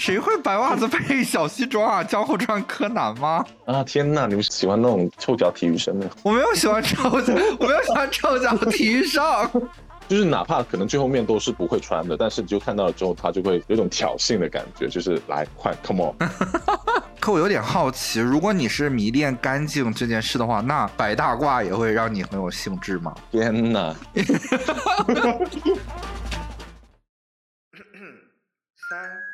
谁会白袜子配小西装啊？江户川柯南吗？啊天呐，你们喜欢那种臭脚体育生的？我没有喜欢臭脚，我没有喜欢臭脚体育生。就是哪怕可能最后面都是不会穿的，但是你就看到了之后，他就会有种挑衅的感觉，就是来快，come on。可我有点好奇，如果你是迷恋干净这件事的话，那白大褂也会让你很有兴致吗？天哪！三二，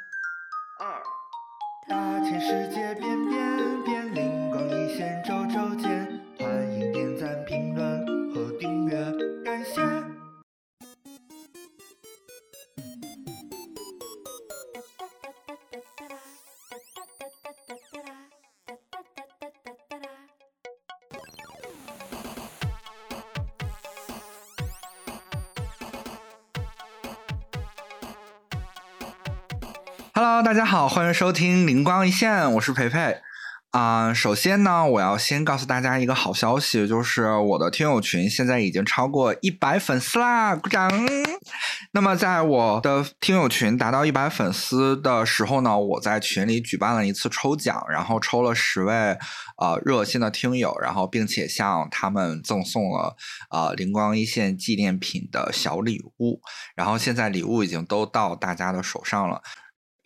大千世界变变变，灵光一现 Hello，大家好，欢迎收听灵光一现，我是培培。啊、首先呢，我要先告诉大家一个好消息，就是我的听友群现在已经超过一百粉丝啦，鼓掌！那么在我的听友群达到一百粉丝的时候呢，我在群里举办了一次抽奖，然后抽了十位呃热心的听友，然后并且向他们赠送了呃灵光一现纪念品的小礼物，然后现在礼物已经都到大家的手上了。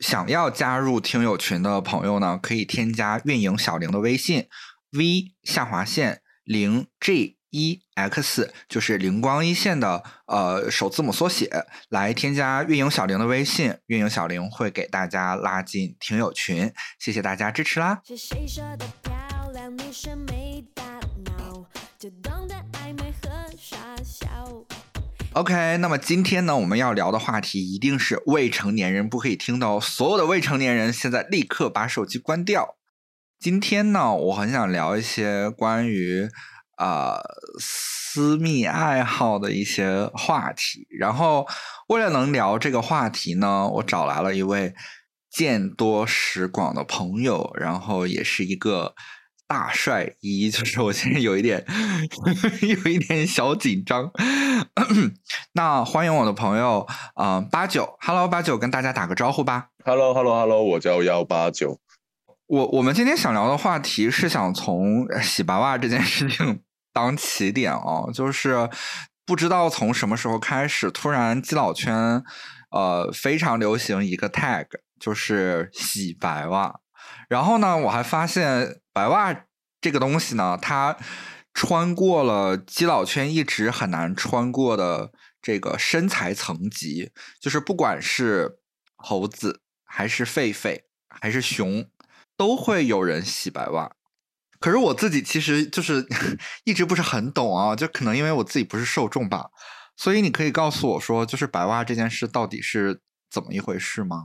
想要加入听友群的朋友呢，可以添加运营小玲的微信 v 下划线零 g 一 x，就是灵光一线的呃首字母缩写，来添加运营小玲的微信，运营小玲会给大家拉进听友群，谢谢大家支持啦！是谁说的漂亮？女生没大脑，就懂得暧昧和傻笑。OK，那么今天呢，我们要聊的话题一定是未成年人不可以听的哦。所有的未成年人，现在立刻把手机关掉。今天呢，我很想聊一些关于呃私密爱好的一些话题。然后，为了能聊这个话题呢，我找来了一位见多识广的朋友，然后也是一个大帅一，就是我现在有一点 有一点小紧张。那欢迎我的朋友，啊、八九，Hello 八九，跟大家打个招呼吧。Hello，Hello，Hello，我叫幺八九。我我们今天想聊的话题是想从洗白袜这件事情当起点哦，就是不知道从什么时候开始，突然基佬圈呃非常流行一个 tag，就是洗白袜。然后呢，我还发现白袜这个东西呢，它穿过了基佬圈一直很难穿过的这个身材层级，就是不管是猴子还是狒狒还是熊，都会有人洗白袜。可是我自己其实就是 一直不是很懂啊，就可能因为我自己不是受众吧，所以你可以告诉我说，就是白袜这件事到底是怎么一回事吗？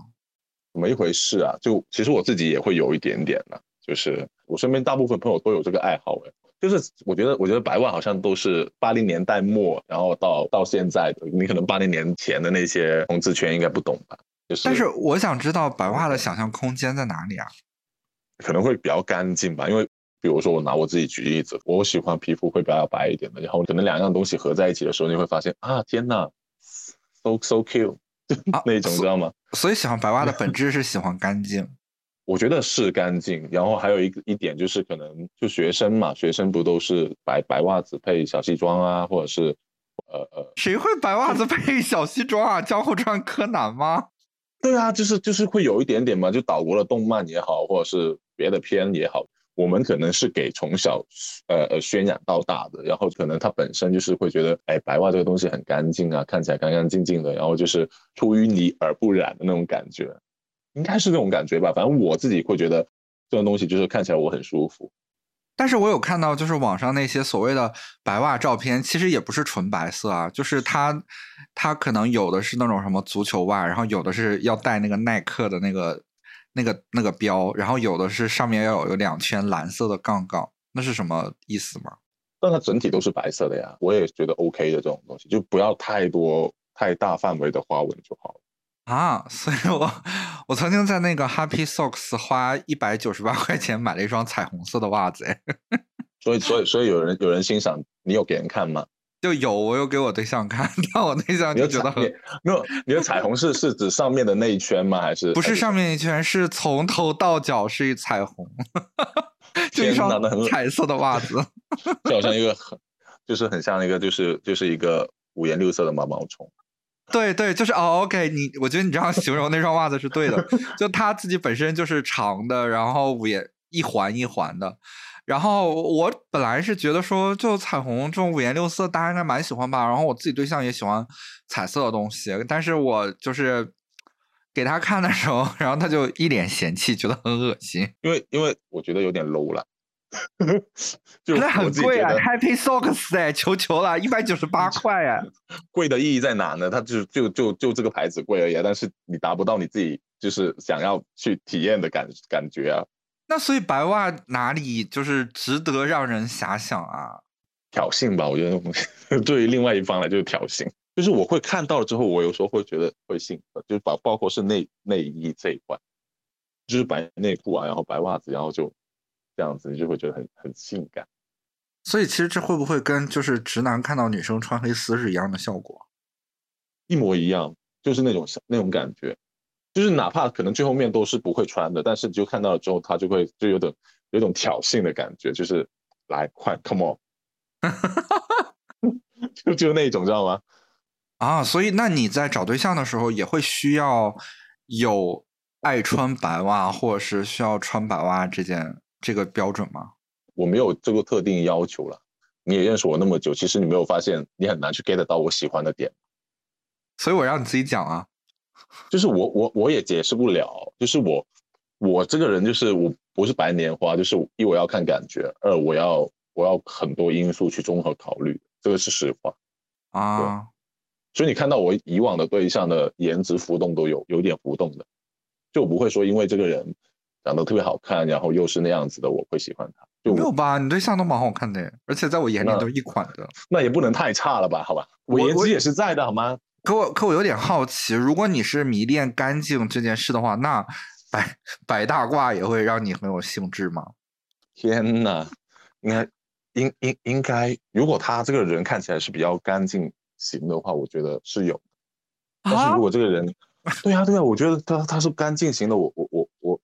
怎么一回事啊？就其实我自己也会有一点点的，就是我身边大部分朋友都有这个爱好诶。就是我觉得，我觉得白袜好像都是八零年代末，然后到到现在的，你可能八零年前的那些同志圈应该不懂吧？就是，但是我想知道白袜的想象空间在哪里啊？可能会比较干净吧，因为比如说我拿我自己举例子，我喜欢皮肤会比较白一点的，然后可能两样东西合在一起的时候，你会发现啊，天呐 so so cute 啊 那种，所知道吗？所以喜欢白袜的 本质是喜欢干净。我觉得是干净，然后还有一个一点就是可能就学生嘛，学生不都是白白袜子配小西装啊，或者是呃呃，谁会白袜子配小西装啊？江户川柯南吗？对啊，就是就是会有一点点嘛，就岛国的动漫也好，或者是别的片也好，我们可能是给从小呃呃渲染到大的，然后可能他本身就是会觉得，哎，白袜这个东西很干净啊，看起来干干净净的，然后就是出淤泥而不染的那种感觉，应该是这种感觉吧。反正我自己会觉得这种东西就是看起来我很舒服。但是我有看到，就是网上那些所谓的白袜照片，其实也不是纯白色啊，就是它它可能有的是那种什么足球袜，然后有的是要带那个耐克的那个那个那个标，然后有的是上面要有有两圈蓝色的杠杠，那是什么意思吗？但它整体都是白色的呀，我也觉得 OK 的这种东西，就不要太多太大范围的花纹就好了。啊，所以我我曾经在那个 Happy Socks 花一百九十八块钱买了一双彩虹色的袜子，哎，所以，所以，所以有人有人欣赏，你有给人看吗？就有，我有给我对象看，但我对象就觉得很没有你的彩虹是是指上面的那一圈吗？还是不是上面一圈，是从头到脚是一彩虹，就一双哪那很彩色的袜子。就好像一个很就是很像一个就是就是一个五颜六色的毛毛虫。对对，就是哦，OK，你我觉得你这样形容那双袜子是对的，就它自己本身就是长的，然后五颜一环一环的。然后我本来是觉得说，就彩虹这种五颜六色，大家应该蛮喜欢吧。然后我自己对象也喜欢彩色的东西，但是我就是给他看的时候，然后他就一脸嫌弃，觉得很恶心。因为因为我觉得有点 low 了，就那我很贵啊，Happy Socks 哎，求求了，一百九十八块哎。贵的意义在哪呢？它就就就就这个牌子贵而已啊，但是你达不到你自己就是想要去体验的感感觉啊。那所以白袜哪里就是值得让人遐想啊？挑衅吧，我觉得 对于另外一方来就是挑衅，就是我会看到了之后，我有时候会觉得会兴奋，就是包包括是内内衣这一块，就是白内裤啊，然后白袜子，然后就这样子，你就会觉得很很性感。所以其实这会不会跟就是直男看到女生穿黑丝是一样的效果？一模一样，就是那种那种感觉，就是哪怕可能最后面都是不会穿的，但是你就看到了之后，他就会就有点有种挑衅的感觉，就是来快，come on，就就那种知道吗？啊，所以那你在找对象的时候也会需要有爱穿白袜，或者是需要穿白袜这件这个标准吗？我没有这个特定要求了。你也认识我那么久，其实你没有发现你很难去 get 到我喜欢的点，所以我让你自己讲啊。就是我我我也解释不了，就是我我这个人就是我不是白莲花，就是一我要看感觉，二我要我要很多因素去综合考虑，这个是实话。啊，所以你看到我以往的对象的颜值浮动都有有点浮动的，就我不会说因为这个人长得特别好看，然后又是那样子的，我会喜欢他。就我没有吧？你对象都蛮好看的，而且在我眼里那都一款的。那也不能太差了吧？好吧，我颜值也是在的，好吗？可我可我有点好奇，如果你是迷恋干净这件事的话，那白白大褂也会让你很有兴致吗？天呐，应该应应应该，如果他这个人看起来是比较干净型的话，我觉得是有。但是如果这个人，对啊对啊，我觉得他他是干净型的，我我，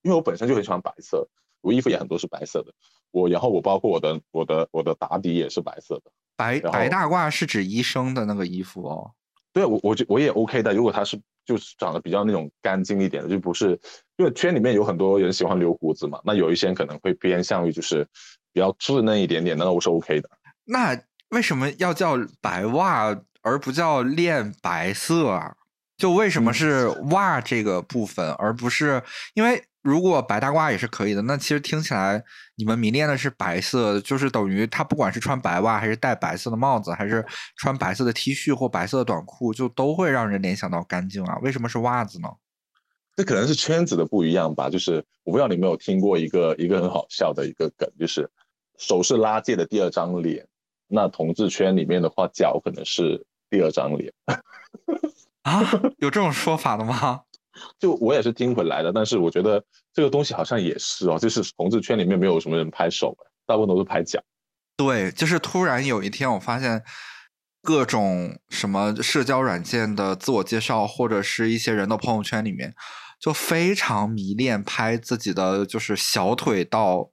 因为我本身就很喜欢白色，我衣服也很多是白色的，我然后我包括我的我的我的打底也是白色的。白白大褂是指医生的那个衣服哦。对啊，我我觉我也 OK 的。如果他是就是长得比较那种干净一点的，就不是因为圈里面有很多人喜欢留胡子嘛，那有一些人可能会偏向于就是比较稚嫩一点点，那我是 OK 的。那为什么要叫白袜而不叫恋白色啊？就为什么嗯是袜这个部分，而不是因为如果白大褂也是可以的，那其实听起来你们迷恋的是白色，就是等于他不管是穿白袜，还是戴白色的帽子，还是穿白色的 T 恤或白色的短裤，就都会让人联想到干净啊。为什么是袜子呢？这可能是圈子的不一样吧，就是我不知道你有没有听过一个一个很好笑的一个梗，就是手是拉界的第二张脸，那同志圈里面的话，脚可能是第二张脸。啊，有这种说法的吗？就我也是听回来的，但是我觉得这个东西好像也是哦，就是同志圈里面没有什么人拍手，大部分都是拍脚。对，就是突然有一天，我发现各种什么社交软件的自我介绍，或者是一些人的朋友圈里面，就非常迷恋拍自己的就是小腿到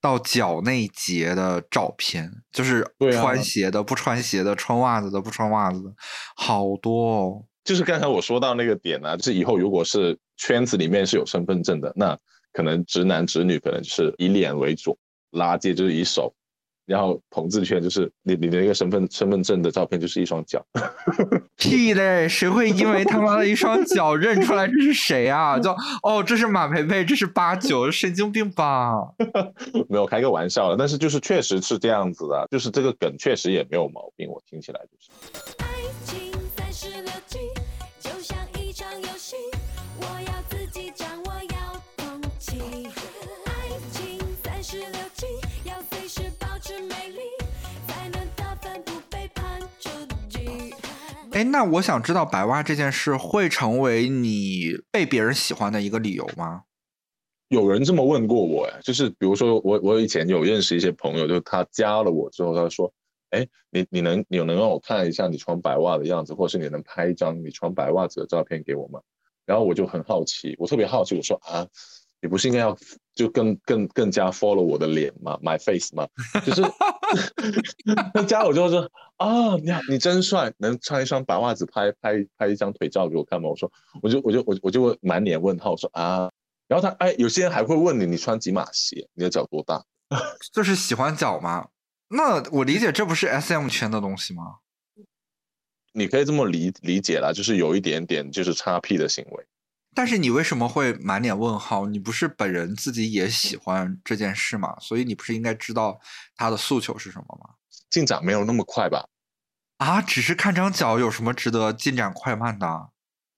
到脚那一截的照片，就是穿鞋的、不穿鞋的、穿袜子的、不穿袜子的，好多哦。就是刚才我说到那个点啊，就是以后如果是圈子里面是有身份证的，那可能直男直女可能就是以脸为主，拉圾就是以手，然后同志圈就是你你的那个身份身份证的照片就是一双脚。屁嘞！谁会因为他妈的一双脚认出来这是谁啊？就哦，这是马培培，这是八九，神经病吧？没有开个玩笑了，但是就是确实是这样子的，就是这个梗确实也没有毛病，我听起来就是。哎，那我想知道白袜这件事会成为你被别人喜欢的一个理由吗？有人这么问过我，哎，就是比如说我我以前有认识一些朋友，就他加了我之后，他说，哎，你你能你能让我看一下你穿白袜的样子，或者是你能拍一张你穿白袜子的照片给我吗？然后我就很好奇，我特别好奇，我说啊，你不是应该要就更更更加 follow 我的脸吗？My face 吗？就是那加我之后说啊，你好，你真帅，能穿一双白袜子拍拍拍一张腿照给我看吗？我说我就我就我我就满脸问号，我说啊，然后他哎，有些人还会问你，你穿几码鞋？你的脚多大？就是喜欢脚吗？那我理解这不是 S M 圈的东西吗？你可以这么理理解啦，就是有一点点就是叉 P 的行为。但是你为什么会满脸问号？你不是本人自己也喜欢这件事吗？所以你不是应该知道他的诉求是什么吗？进展没有那么快吧？啊，只是看张脚有什么值得进展快慢的？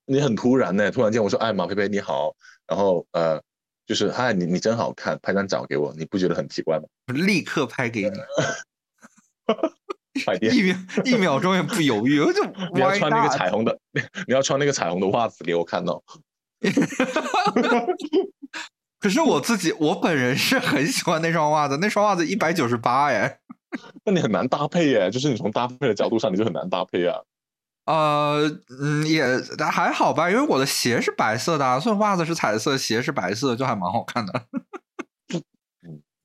你很突然呢，突然间我说哎马佩佩你好，然后呃就是嗨你你真好看，拍张照给我，你不觉得很奇怪吗？立刻拍给你，快点！一秒一秒钟也不犹豫，我就你要穿那个彩虹的，你要穿那个彩虹的袜子给我看哦。可是我自己，我本人是很喜欢那双袜子，那双袜子一百九十八哎。那你很难搭配耶，就是你从搭配的角度上你就很难搭配啊。呃，嗯，也还好吧，因为我的鞋是白色的啊，所以袜子是彩色，鞋是白色，就还蛮好看的。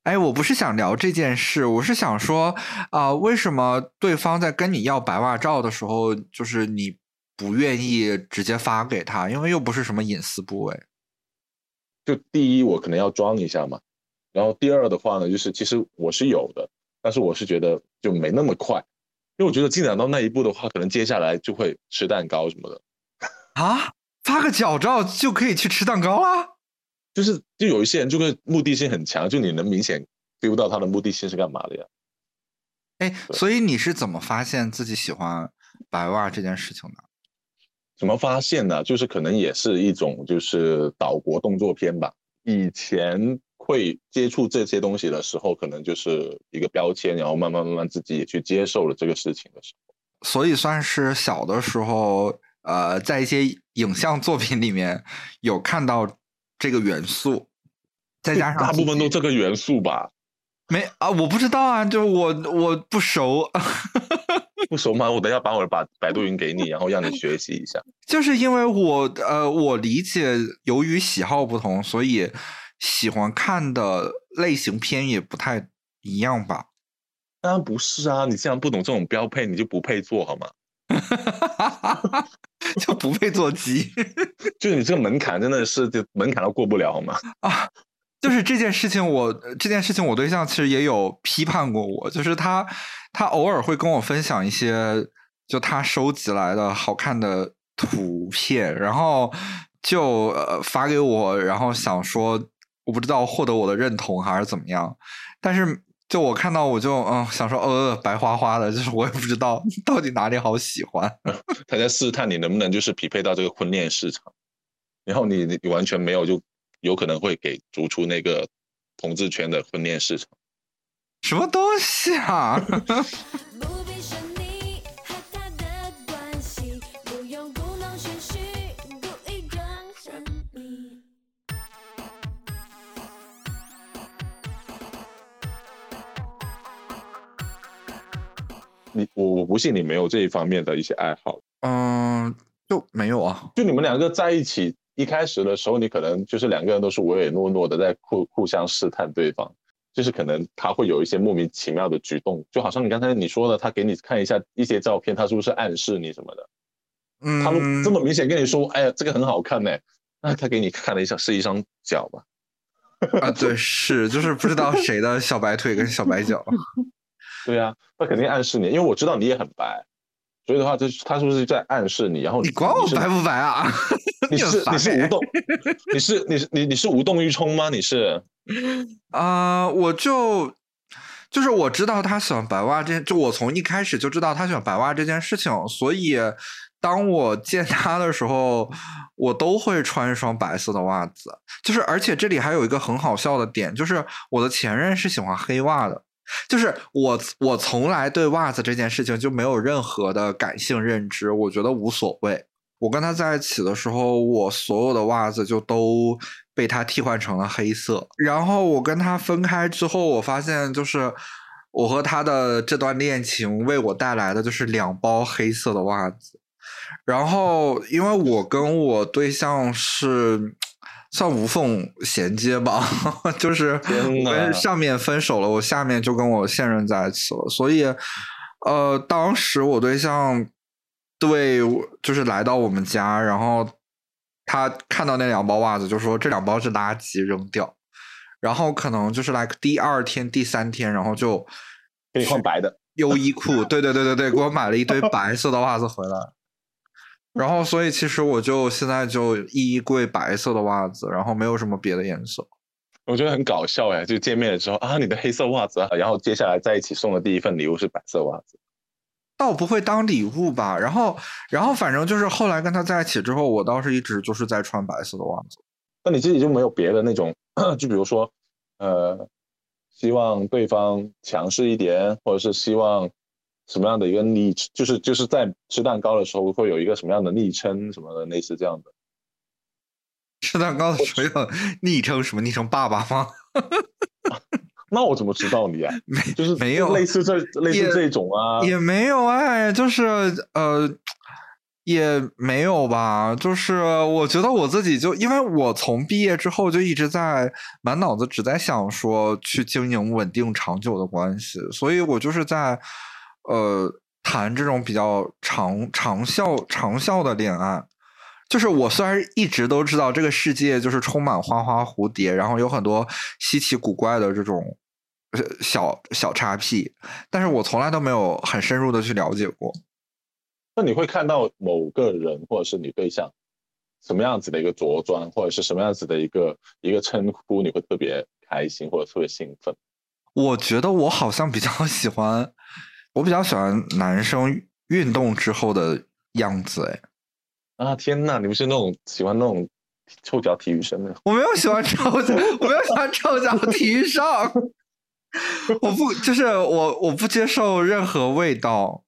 哎，我不是想聊这件事，我是想说，啊、为什么对方在跟你要白袜照的时候，就是你不愿意直接发给他，因为又不是什么隐私部位。就第一，我可能要装一下嘛，然后第二的话呢，就是其实我是有的，但是我是觉得就没那么快，因为我觉得进展到那一步的话，可能接下来就会吃蛋糕什么的，啊，发个脚照就可以去吃蛋糕啦？就是就有一些人就会目的性很强，就你能明显 feel 到他的目的性是干嘛的呀？哎，所以你是怎么发现自己喜欢白袜这件事情的？怎么发现呢？就是可能也是一种就是岛国动作片吧。以前会接触这些东西的时候，可能就是一个标签，然后慢慢慢慢自己也去接受了这个事情的时候。所以算是小的时候，呃，在一些影像作品里面有看到这个元素，再加上大部分都这个元素吧。没啊，我不知道啊，就我我不熟，不熟吗？我等一下把我的百百度云给你，然后让你学习一下。就是因为我呃，我理解，由于喜好不同，所以喜欢看的类型片也不太一样吧。当然不是啊，你既然不懂这种标配，你就不配做好吗？就不配做鸡 就你这个门槛真的是就门槛都过不了好吗？啊！就是这件事情我，这件事情我对象其实也有批判过我，就是他他偶尔会跟我分享一些就他收集来的好看的图片，然后就呃发给我，然后想说我不知道获得我的认同还是怎么样，但是就我看到我就嗯想说呃白花花的，就是我也不知道 到底哪里好喜欢。他在试探你能不能就是匹配到这个婚恋市场，然后你你完全没有，就有可能会给逐出那个同志圈的婚恋市场。什么东西啊？你我我不信你没有这一方面的一些爱好。嗯，就没有啊。就你们两个在一起一开始的时候，你可能就是两个人都是唯唯诺诺的，在互互相试探对方，就是可能他会有一些莫名其妙的举动，就好像你刚才你说的，他给你看一下一些照片，他是不是暗示你什么的？嗯，他们这么明显跟你说，哎呀，这个很好看呢，那他给你看了一下，是一双脚吧？啊，对，是就是不知道谁的小白腿跟小白脚。对呀、他肯定暗示你，因为我知道你也很白，所以的话，就是他是不是在暗示你？然后你管我是白不白啊？你是你是无动，你是你是你你是无动于衷吗？你是啊、我就就是我知道他喜欢白袜这件，就我从一开始就知道他喜欢白袜这件事情，所以当我见他的时候，我都会穿一双白色的袜子。就是而且这里还有一个很好笑的点，就是我的前任是喜欢黑袜的。就是我，我从来对袜子这件事情就没有任何的感性认知，我觉得无所谓。我跟他在一起的时候，我所有的袜子就都被他替换成了黑色。然后我跟他分开之后，我发现就是我和他的这段恋情为我带来的就是两包黑色的袜子。然后，因为我跟我对象是算无缝衔接吧，就是我呐跟上面分手了，我下面就跟我现任在一起了，所以，呃，当时我对象对我就是来到我们家，然后他看到那两包袜子，就说这两包是垃圾，扔掉。然后可能就是来第二天、第三天，然后就给你换白的。优衣库，对对对对对，给我买了一堆 白色的袜子回来。然后，所以其实我就现在就衣柜白色的袜子，然后没有什么别的颜色。我觉得很搞笑哎，就见面了之后啊，你的黑色袜子啊，然后接下来在一起送的第一份礼物是白色袜子。倒不会当礼物吧。然后，然后反正就是后来跟他在一起之后，我倒是一直就是在穿白色的袜子。那你自己就没有别的那种，就比如说，呃，希望对方强势一点，或者是希望什么样的一个昵，就是就是在吃蛋糕的时候会有一个什么样的昵称什么的，类似这样的。吃蛋糕的时候有昵称什么昵称爸爸吗？那我怎么知道你啊？没就是没有类似这类似这种啊，也没有哎，就是呃，也没有吧。就是我觉得我自己就，因为我从毕业之后就一直在满脑子只在想说去经营稳定长久的关系，所以我就是在呃谈这种比较长长效长效的恋爱。就是我虽然一直都知道这个世界就是充满花花蝴蝶，然后有很多稀奇古怪的这种呃小小叉 P，但是我从来都没有很深入的去了解过。那你会看到某个人或者是你对象什么样子的一个着装，或者是什么样子的一个一个称呼，你会特别开心或者特别兴奋？我觉得我好像比较 喜欢，我比较喜欢男生运动之后的样子。哎，啊天呐，你不是那种喜欢那种臭脚体育生的？我没有喜欢臭脚，我没有喜欢臭脚体育生。我不就是我，我不接受任何味道。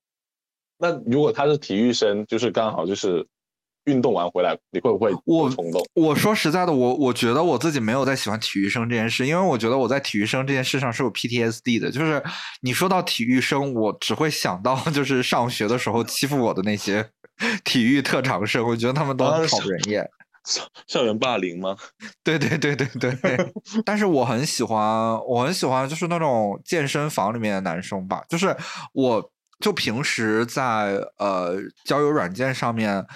那如果他是体育生，就是刚好就是运动完回来，你会不会我冲动？我说实在的，我我觉得我自己没有在喜欢体育生这件事，因为我觉得我在体育生这件事上是有 PTSD 的。就是你说到体育生，我只会想到就是上学的时候欺负我的那些 体育特长生，我觉得他们都讨人厌。校校园霸凌吗？对对对对对，但是我很喜欢，我很喜欢就是那种健身房里面的男生吧，就是我就平时在呃交友软件上面，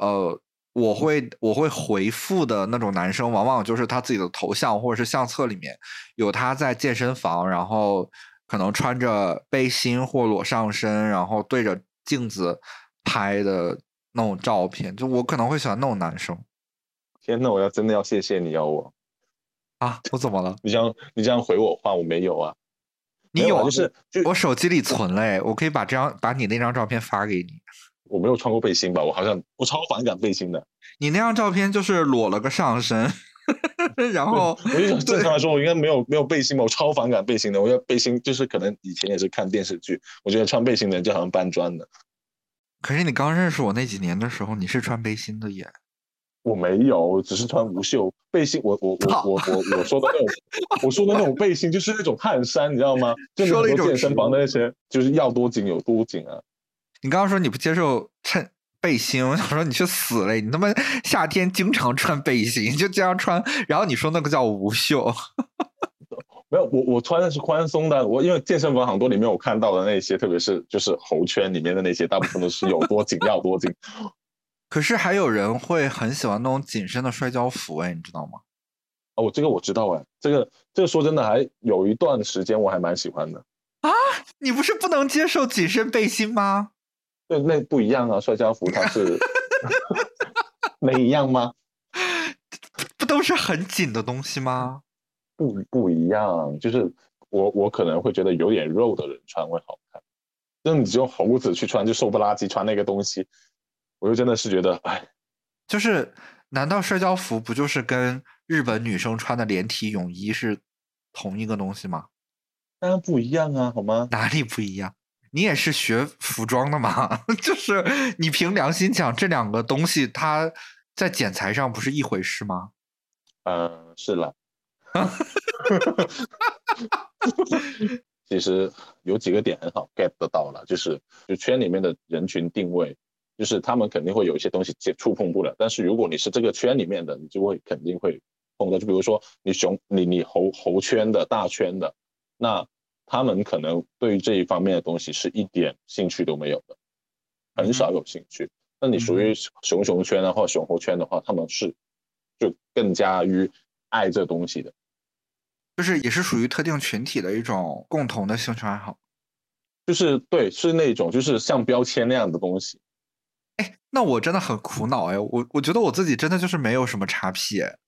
呃。我会我会回复的那种男生，往往就是他自己的头像或者是相册里面有他在健身房，然后可能穿着背心或裸上身，然后对着镜子拍的那种照片。就我可能会喜欢那种男生天呐，我要真的要谢谢你哦，我啊！我怎么了？你这样你这样回我话，我没有啊，你有就是就我手机里存嘞，我可以把这张把你那张照片发给你。我没有穿过背心吧？我好像我超反感背心的。你那张照片就是裸了个上身，然后我就想正常来说，我应该没有没有背心吧？我超反感背心的。我觉得背心就是可能以前也是看电视剧，我觉得穿背心的人就好像搬砖的。可是你刚认识我那几年的时候，你是穿背心的耶。我没有，只是穿无袖背心。我我我我我我说的那种，我说的那种背心就是那种汗衫，你知道吗？就是说了一种很多健身房的那些，就是要多紧有多紧啊。你刚刚说你不接受衬背心，我想说你去死嘞！你他妈夏天经常穿背心，就这样穿，然后你说那个叫无袖，没有，我我穿的是宽松的。我因为健身房很多里面我看到的那些，特别是就是猴圈里面的那些，大部分都是有多紧要多紧。可是还有人会很喜欢那种紧身的摔跤服，哎，你知道吗？哦，我这个我知道哎，这个这个说真的还有一段时间我还蛮喜欢的。啊你不是不能接受紧身背心吗？对，那不一样啊，摔跤服它是 没一样吗？不都是很紧的东西吗？不不一样，就是我我可能会觉得有点肉的人穿会好看，那你只有猴子去穿就瘦不拉几穿那个东西，我就真的是觉得，哎，就是，难道社交服不就是跟日本女生穿的连体泳衣是同一个东西吗？当然不一样啊，好吗？哪里不一样？你也是学服装的嘛？就是你凭良心讲，这两个东西它在剪裁上不是一回事吗？嗯、是啦，其实有几个点很好 get 得到了，就是就圈里面的人群定位，就是他们肯定会有一些东西接触碰不了，但是如果你是这个圈里面的，你就会肯定会碰到。就比如说你熊你你猴猴圈的大圈的，那他们可能对于这一方面的东西是一点兴趣都没有的，很少有兴趣。那你属于熊熊圈的或熊猴圈的话，他们是就更加于爱这东西的。就是也是属于特定群体的一种共同的兴趣爱好。就是对，是那种就是像标签那样的东西。哎，那我真的很苦恼哎，我我觉得我自己真的就是没有什么叉 P 哎。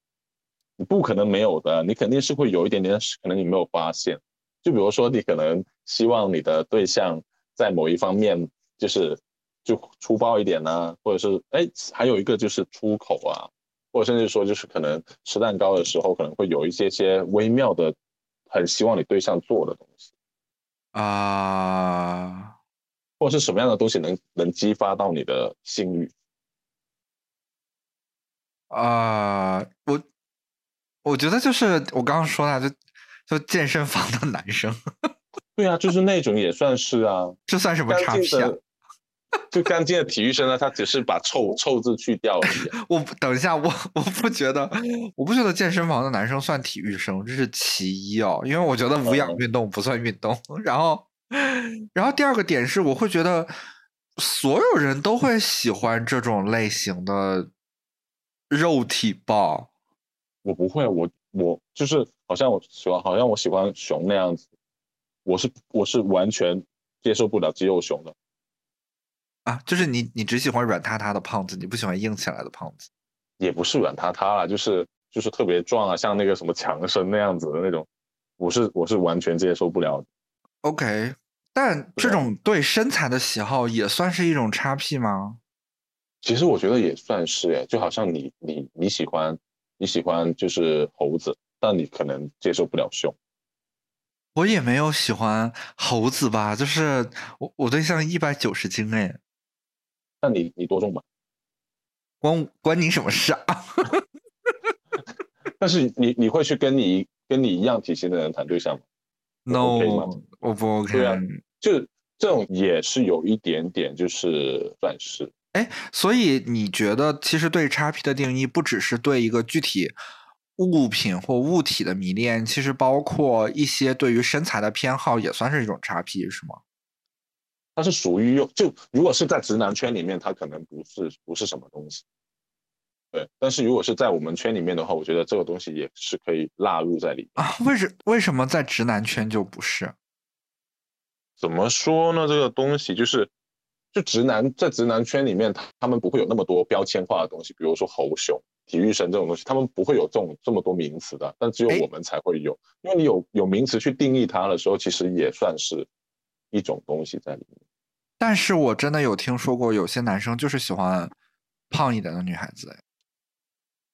你不可能没有的，你肯定是会有一点点，可能你没有发现。就比如说，你可能希望你的对象在某一方面就是就粗暴一点呢、或者是哎，还有一个就是出口啊，或者甚至说就是可能吃蛋糕的时候可能会有一些些微妙的，很希望你对象做的东西，啊、或者是什么样的东西能能激发到你的性欲。啊、我我觉得就是我刚刚说的，就就健身房的男生，对啊，就是那种也算是啊，这算什么叉干 就干净的体育生呢，他只是把臭臭字去掉而已啊。我不等一下，我我不觉得，我不觉得健身房的男生算体育生，这是其一哦，因为我觉得无氧嗯运动不算运动。然后，然后第二个点是，我会觉得所有人都会喜欢这种类型的肉体吧。我不会，我我就是好像我喜欢，好像我喜欢熊那样子，我是我是完全接受不了肌肉熊的。啊，就是你，你只喜欢软塌塌的胖子，你不喜欢硬起来的胖子。也不是软塌塌啦，就是就是特别壮啊，像那个什么强生那样子的那种，我是我是完全接受不了的。OK，但这种对身材的喜好也算是一种叉 P 吗？其实我觉得也算是哎，就好像你你你喜欢你喜欢就是猴子，但你可能接受不了熊。我也没有喜欢猴子吧，就是我我对象一百九十斤哎，那你你多重吧？关关你什么事啊？但是你你会去跟你跟你一样体型的人谈对象吗吗我不 OK。对啊就这种也是有一点点，就是算是哎，所以你觉得其实对叉 P 的定义不只是对一个具体物品或物体的迷恋，其实包括一些对于身材的偏好也算是一种叉 P 是吗？它是属于用就如果是在直男圈里面，它可能不是不是什么东西。对，但是如果是在我们圈里面的话，我觉得这个东西也是可以纳入在里面。啊，为什为什么在直男圈就不是？怎么说呢？这个东西就是，就直男在直男圈里面，他他们不会有那么多标签化的东西，比如说猴熊、体育生这种东西，他们不会有这种这么多名词的，但只有哎我们才会有，因为你有有名词去定义它的时候，其实也算是一种东西在里面。但是我真的有听说过，有些男生就是喜欢胖一点的女孩子，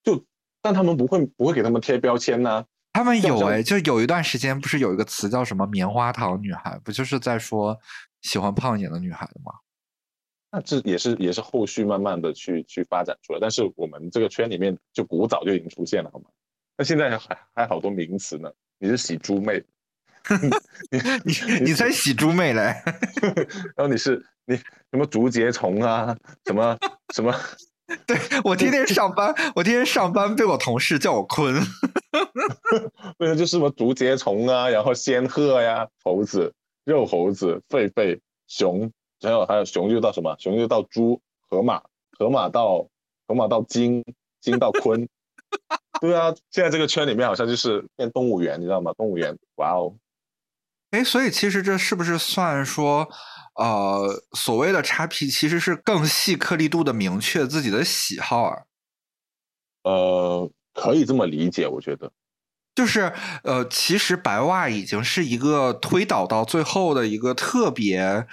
就但他们不会不会给他们贴标签呢、他们有哎，就有一段时间不是有一个词叫什么“棉花糖女孩”，不就是在说喜欢胖一点的女孩的吗？那这也是也是后续慢慢的去去发展出来，但是我们这个圈里面就古早就已经出现了，好吗？那现在还还好多名词呢，你是喜猪妹，你你你才喜猪妹嘞！然后你是你什么竹节虫啊，什么什么，对我天天上班，我天天上班被我同事叫我坤。对，就是什么竹节虫啊，然后仙鹤呀、猴子、肉猴子、狒狒、熊，还有还有熊就到什么？熊就到猪，河马，河马到河马到金，金到鲲。对啊，现在这个圈里面好像就是变动物园，你知道吗？动物园，哇哦，哎，所以其实这是不是算说，呃，所谓的叉 P 其实是更细颗粒度的明确自己的喜好啊？呃，可以这么理解，我觉得。就是呃，其实白袜已经是一个推导到最后的一个特别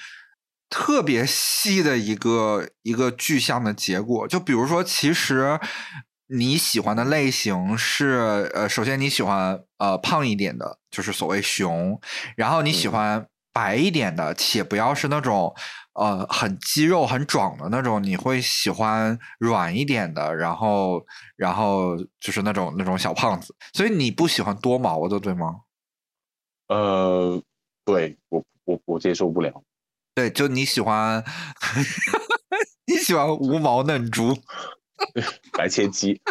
特别细的一个一个具象的结果。就比如说，其实你喜欢的类型是呃，首先你喜欢呃胖一点的，就是所谓熊，然后你喜嗯欢白一点的，且不要是那种呃很肌肉很壮的那种，你会喜欢软一点的，然后然后就是那种那种小胖子，所以你不喜欢多毛的，对吗？呃，对我我我接受不了。对，就你喜欢，你喜欢无毛嫩猪。白切鸡，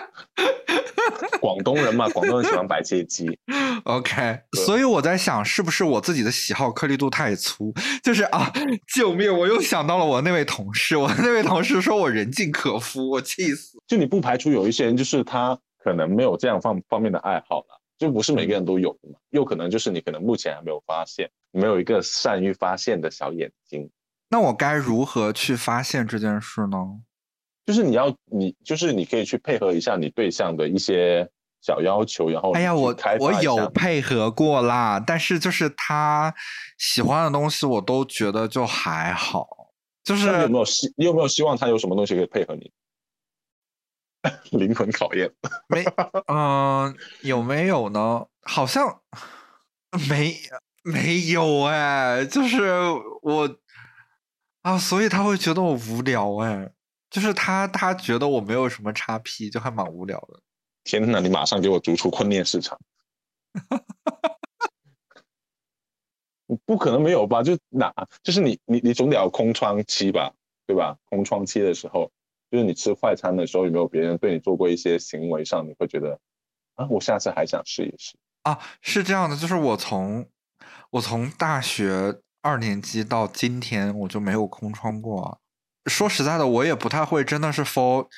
广东人嘛，广东人喜欢白切鸡。OK，所以我在想，是不是我自己的喜好颗粒度太粗？就是啊，救命！我又想到了我那位同事，我那位同事说我人尽可夫，我气死。就你不排除有一些人，就是他可能没有这样方方面的爱好了，就不是每个人都有的嘛。又可能就是你可能目前还没有发现，没有一个善于发现的小眼睛。那我该如何去发现这件事呢？就是你要你就是你可以去配合一下你对象的一些小要求，然后哎呀，我我有配合过啦，但是就是他喜欢的东西，我都觉得就还好，就是你有没有希你有没有希望他有什么东西可以配合你？灵魂考验，没，嗯、有没有呢？好像没没有哎，就是我啊，所以他会觉得我无聊哎，就是他他觉得我没有什么叉 P，就还蛮无聊的。天哪！你马上给我逐出婚恋市场。不可能没有吧？就哪就是你你你总得要空窗期吧，对吧？空窗期的时候，就是你吃快餐的时候，有没有别人对你做过一些行为上，你会觉得啊，我下次还想试一试。啊，是这样的，就是我从我从大学二年级到今天，我就没有空窗过啊。说实在的，我也不太会，真的是 for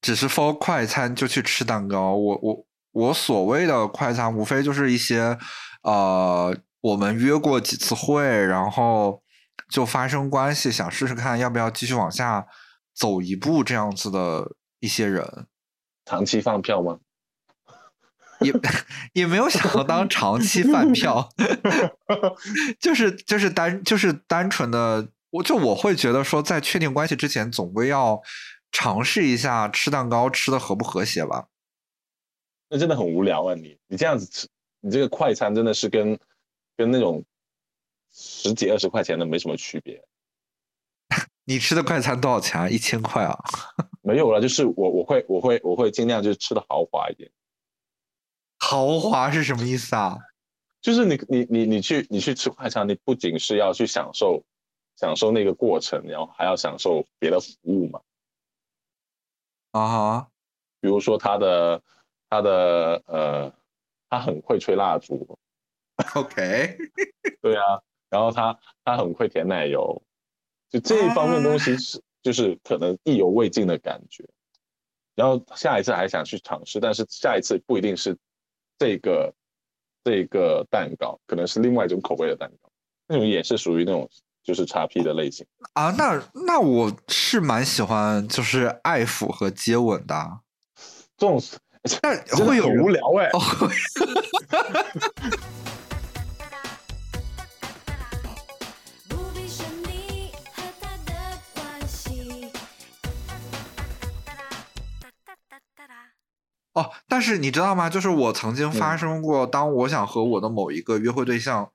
只是 for 快餐就去吃蛋糕。我我我所谓的快餐，无非就是一些呃，我们约过几次会，然后就发生关系，想试试看要不要继续往下走一步这样子的一些人。长期饭票吗？也 也没有想要当长期饭票，就是就是单就是单纯的，我就我会觉得说，在确定关系之前，总归要尝试一下吃蛋糕吃的和不和谐吧。那真的很无聊啊！你你这样子吃，你这个快餐真的是跟跟那种十几二十块钱的没什么区别。你吃的快餐多少钱啊？一千块啊？没有了，就是我我会我会我会尽量就是吃的豪华一点。豪华是什么意思啊？就是你你你你去你去吃快餐，你不仅是要去享受享受那个过程，然后还要享受别的服务嘛。啊哈，比如说他的他的呃，他很会吹蜡烛，，OK，对啊，然后他他很会舔奶油，就这一方面东西是、就是可能意犹未尽的感觉。然后下一次还想去尝试，但是下一次不一定是这个这个蛋糕，可能是另外一种口味的蛋糕，那种也是属于那种就是叉 P 的类型。啊，那那我是蛮喜欢就是爱抚和接吻的啊，这种 但 会有人无聊哎、哦，但是你知道吗？就是我曾经发嗯生过，当我想和我的某一个约会对象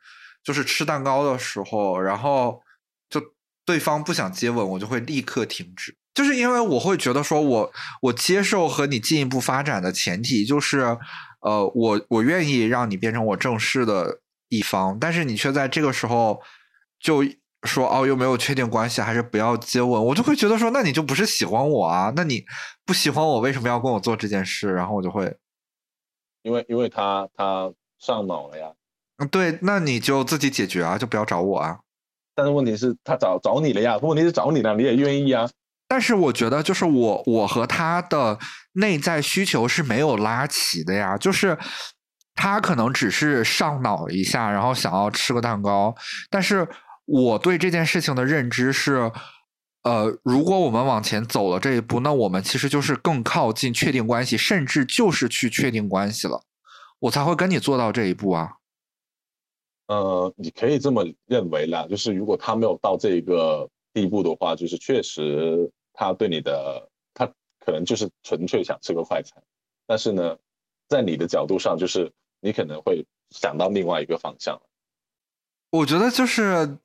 就是吃蛋糕的时候，然后就对方不想接吻，我就会立刻停止。就是因为我会觉得说我我接受和你进一步发展的前提就是，呃，我我愿意让你变成我正式的一方，但是你却在这个时候就说哦，又没有确定关系，还是不要接吻，我就会觉得说，那你就不是喜欢我啊？那你不喜欢我，为什么要跟我做这件事？然后我就会，因为因为他他上脑了呀。嗯对，那你就自己解决啊，就不要找我啊。但是问题是，他找找你了呀，问题是找你了，你也愿意啊。但是我觉得，就是我我和他的内在需求是没有拉齐的呀，就是他可能只是上脑一下，然后想要吃个蛋糕，但是我对这件事情的认知是，呃，如果我们往前走了这一步，那我们其实就是更靠近确定关系，甚至就是去确定关系了，我才会跟你做到这一步啊。呃，你可以这么认为啦，就是如果他没有到这个地步的话，就是确实他对你的，他可能就是纯粹想吃个快餐，但是呢，在你的角度上，就是你可能会想到另外一个方向。我觉得就是，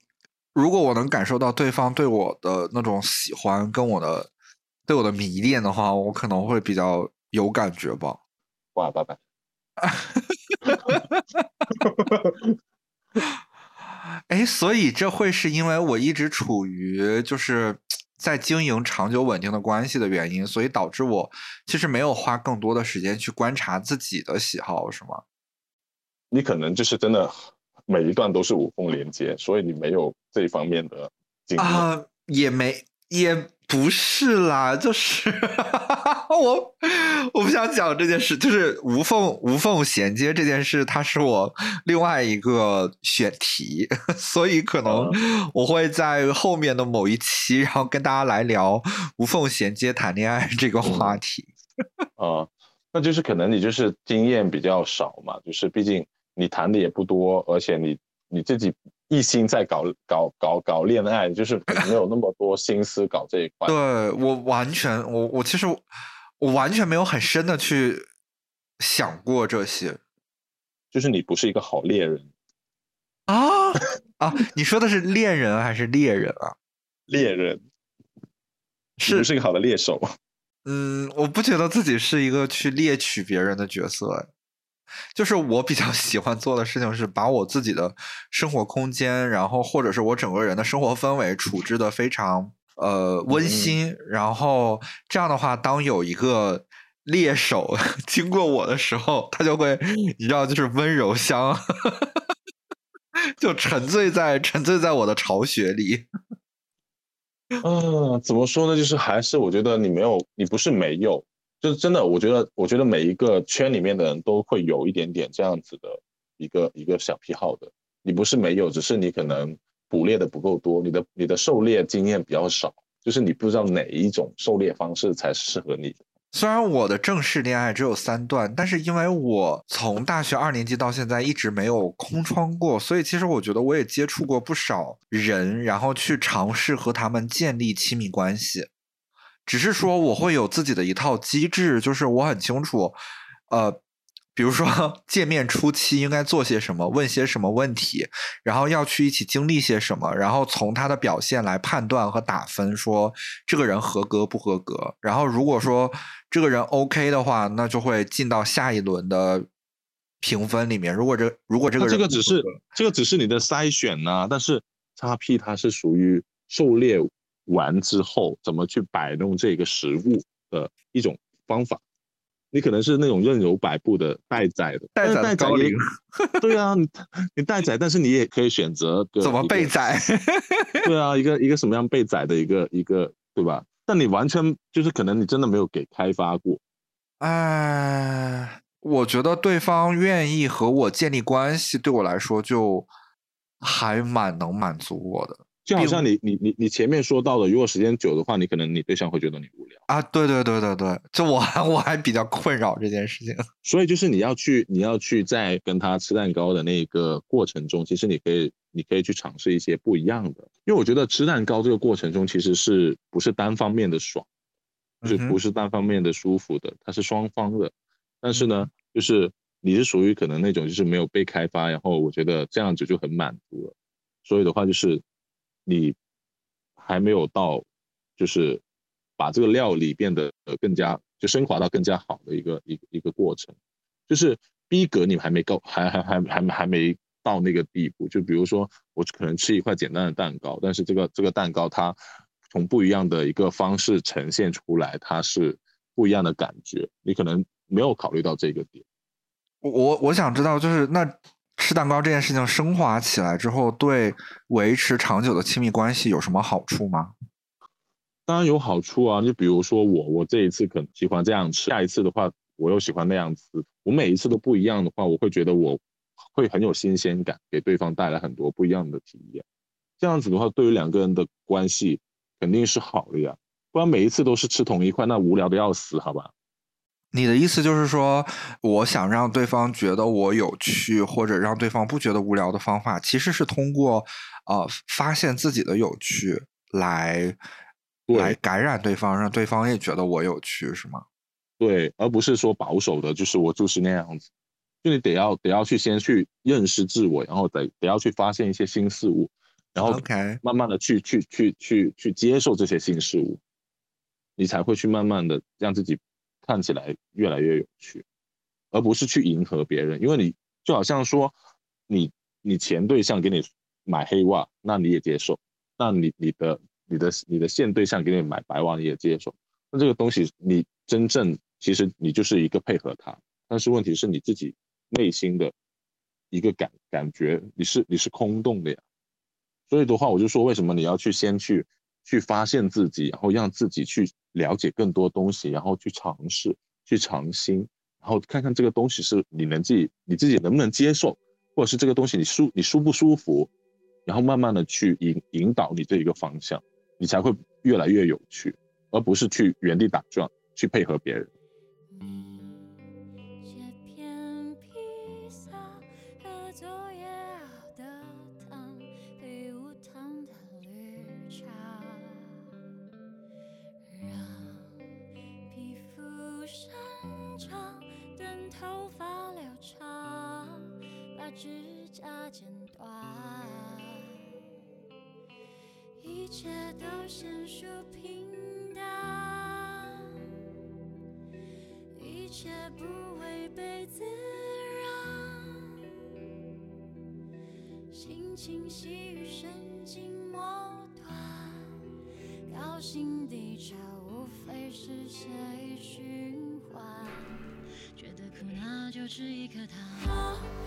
如果我能感受到对方对我的那种喜欢，跟我的对我的迷恋的话，我可能会比较有感觉吧。哇，拜拜。哎，所以这会是因为我一直处于就是在经营长久稳定的关系的原因，所以导致我其实没有花更多的时间去观察自己的喜好，是吗？你可能就是真的每一段都是无缝连接，所以你没有这一方面的经验。啊，也没也不是啦，就是 我我不想讲这件事，就是无缝无缝衔接这件事，它是我另外一个选题，所以可能我会在后面的某一期，然后跟大家来聊无缝衔接谈恋爱这个话题。啊、那就是可能你就是经验比较少嘛，就是毕竟你谈的也不多，而且你你自己一心在搞搞搞搞恋爱，就是 没有那么多心思搞这一块。对我完全，我我其实我完全没有很深的去想过这些就是你不是一个好猎人，啊啊！你说的是恋人还是猎人啊？猎人是不是一个好的猎手。嗯，我不觉得自己是一个去猎取别人的角色，哎就是我比较 喜欢做的事情是把我自己的生活空间，然后或者是我整个人的生活氛围处置的非常呃温馨，然后这样的话，当有一个猎手 经过我的时候，他就会你知道，就是温柔乡，就沉醉在沉醉在我的巢穴里。嗯，怎么说呢？就是还是我觉得你没有，你不是没有，就是真的，我觉得，我觉得每一个圈里面的人都会有一点点这样子的一个一个小癖好的。你不是没有，只是你可能捕猎的不够多，你的你的狩猎经验比较少，就是你不知道哪一种狩猎方式才适合你。虽然我的正式恋爱只有三段，但是因为我从大学二年级到现在一直没有空窗过，所以其实我觉得我也接触过不少人，然后去尝试和他们建立亲密关系。只是说我会有自己的一套机制，就是我很清楚，呃，比如说见面初期应该做些什么，问些什么问题，然后要去一起经历些什么，然后从他的表现来判断和打分，说这个人合格不合格。然后如果说这个人 OK 的话，那就会进到下一轮的评分里面。如果这如果这个人这个只是这个只是你的筛选呐、但是叉 P 它是属于狩猎完之后怎么去摆弄这个食物的一种方法。你可能是那种任由摆布的待宰的，待宰的对啊，你你待宰，但是你也可以选择怎么被宰？对啊，一个一个什么样被宰的一个一个，对吧？但你完全就是可能你真的没有给开发过，哎，我觉得对方愿意和我建立关系，对我来说就还蛮能满足我的就好像你你你你前面说到的，如果时间久的话，你可能你对象会觉得你无聊，啊！对对对对对，就我还我还比较困扰这件事情。所以就是你要去你要去在跟他吃蛋糕的那个过程中，其实你可以你可以去尝试一些不一样的，因为我觉得吃蛋糕这个过程中其实是不是单方面的爽，就是不是单方面的舒服的，它是双方的。但是呢，就是你是属于可能那种就是没有被开发，然后我觉得这样子就很满足了。所以的话就是你还没有到，就是把这个料理变得呃更加就升华到更加好的一个一一个过程，就是逼格你还没够，还还还还还没到那个地步。就比如说我可能吃一块简单的蛋糕，但是这个这个蛋糕它从不一样的一个方式呈现出来，它是不一样的感觉，你可能没有考虑到这个点。我我我想知道，就是那吃蛋糕这件事情升华起来之后，对维持长久的亲密关系有什么好处吗？当然有好处啊，就比如说我，我这一次可能喜欢这样吃，下一次的话我又喜欢那样吃，我每一次都不一样的话，我会觉得我会很有新鲜感，给对方带来很多不一样的体验。这样子的话，对于两个人的关系肯定是好的呀，不然每一次都是吃同一块，那无聊的要死，好吧？你的意思就是说，我想让对方觉得我有趣，或者让对方不觉得无聊的方法，其实是通过呃发现自己的有趣来来感染对方，让对方也觉得我有趣，是吗？对，而不是说保守的，就是我就是那样子，就你得要得要去先去认识自我，然后得得要去发现一些新事物，然后慢慢的去去去去去接受这些新事物，你才会去慢慢的让自己看起来越来越有趣，而不是去迎合别人，因为你就好像说你你前对象给你买黑袜，那你也接受，那你你的你的你的现对象给你买白袜，你也接受，那这个东西你真正其实你就是一个配合他，但是问题是你自己内心的一个感感觉，你是你是空洞的呀。所以的话，我就说为什么你要去先去去发现自己，然后让自己去了解更多东西，然后去尝试，去尝新，然后看看这个东西是你能自己你自己能不能接受，或者是这个东西你舒你舒不舒服，然后慢慢的去引引导你这一个方向，你才会越来越有趣，而不是去原地打转去配合别人。切片披萨指甲剪断，一切都先说平淡。一切不违背自然，心情细雨神经末端，高兴低潮无非是血液循环，觉得苦那就吃一颗糖。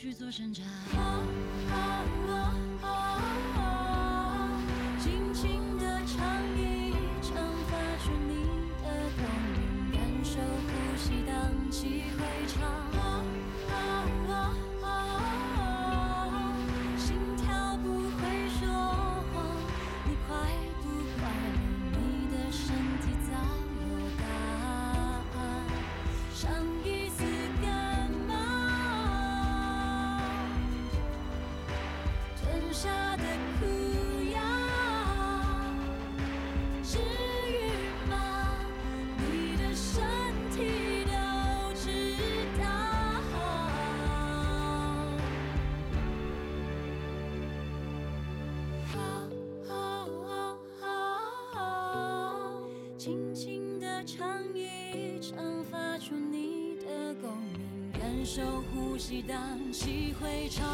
去做伸展。哦哦哦哦轻轻地唱一唱，发出你的共鸣，感受呼吸荡气回肠。下的苦药，至于吗？你的身体都知道，轻轻地唱一唱，发出你的共鸣，感受呼吸，荡气回肠。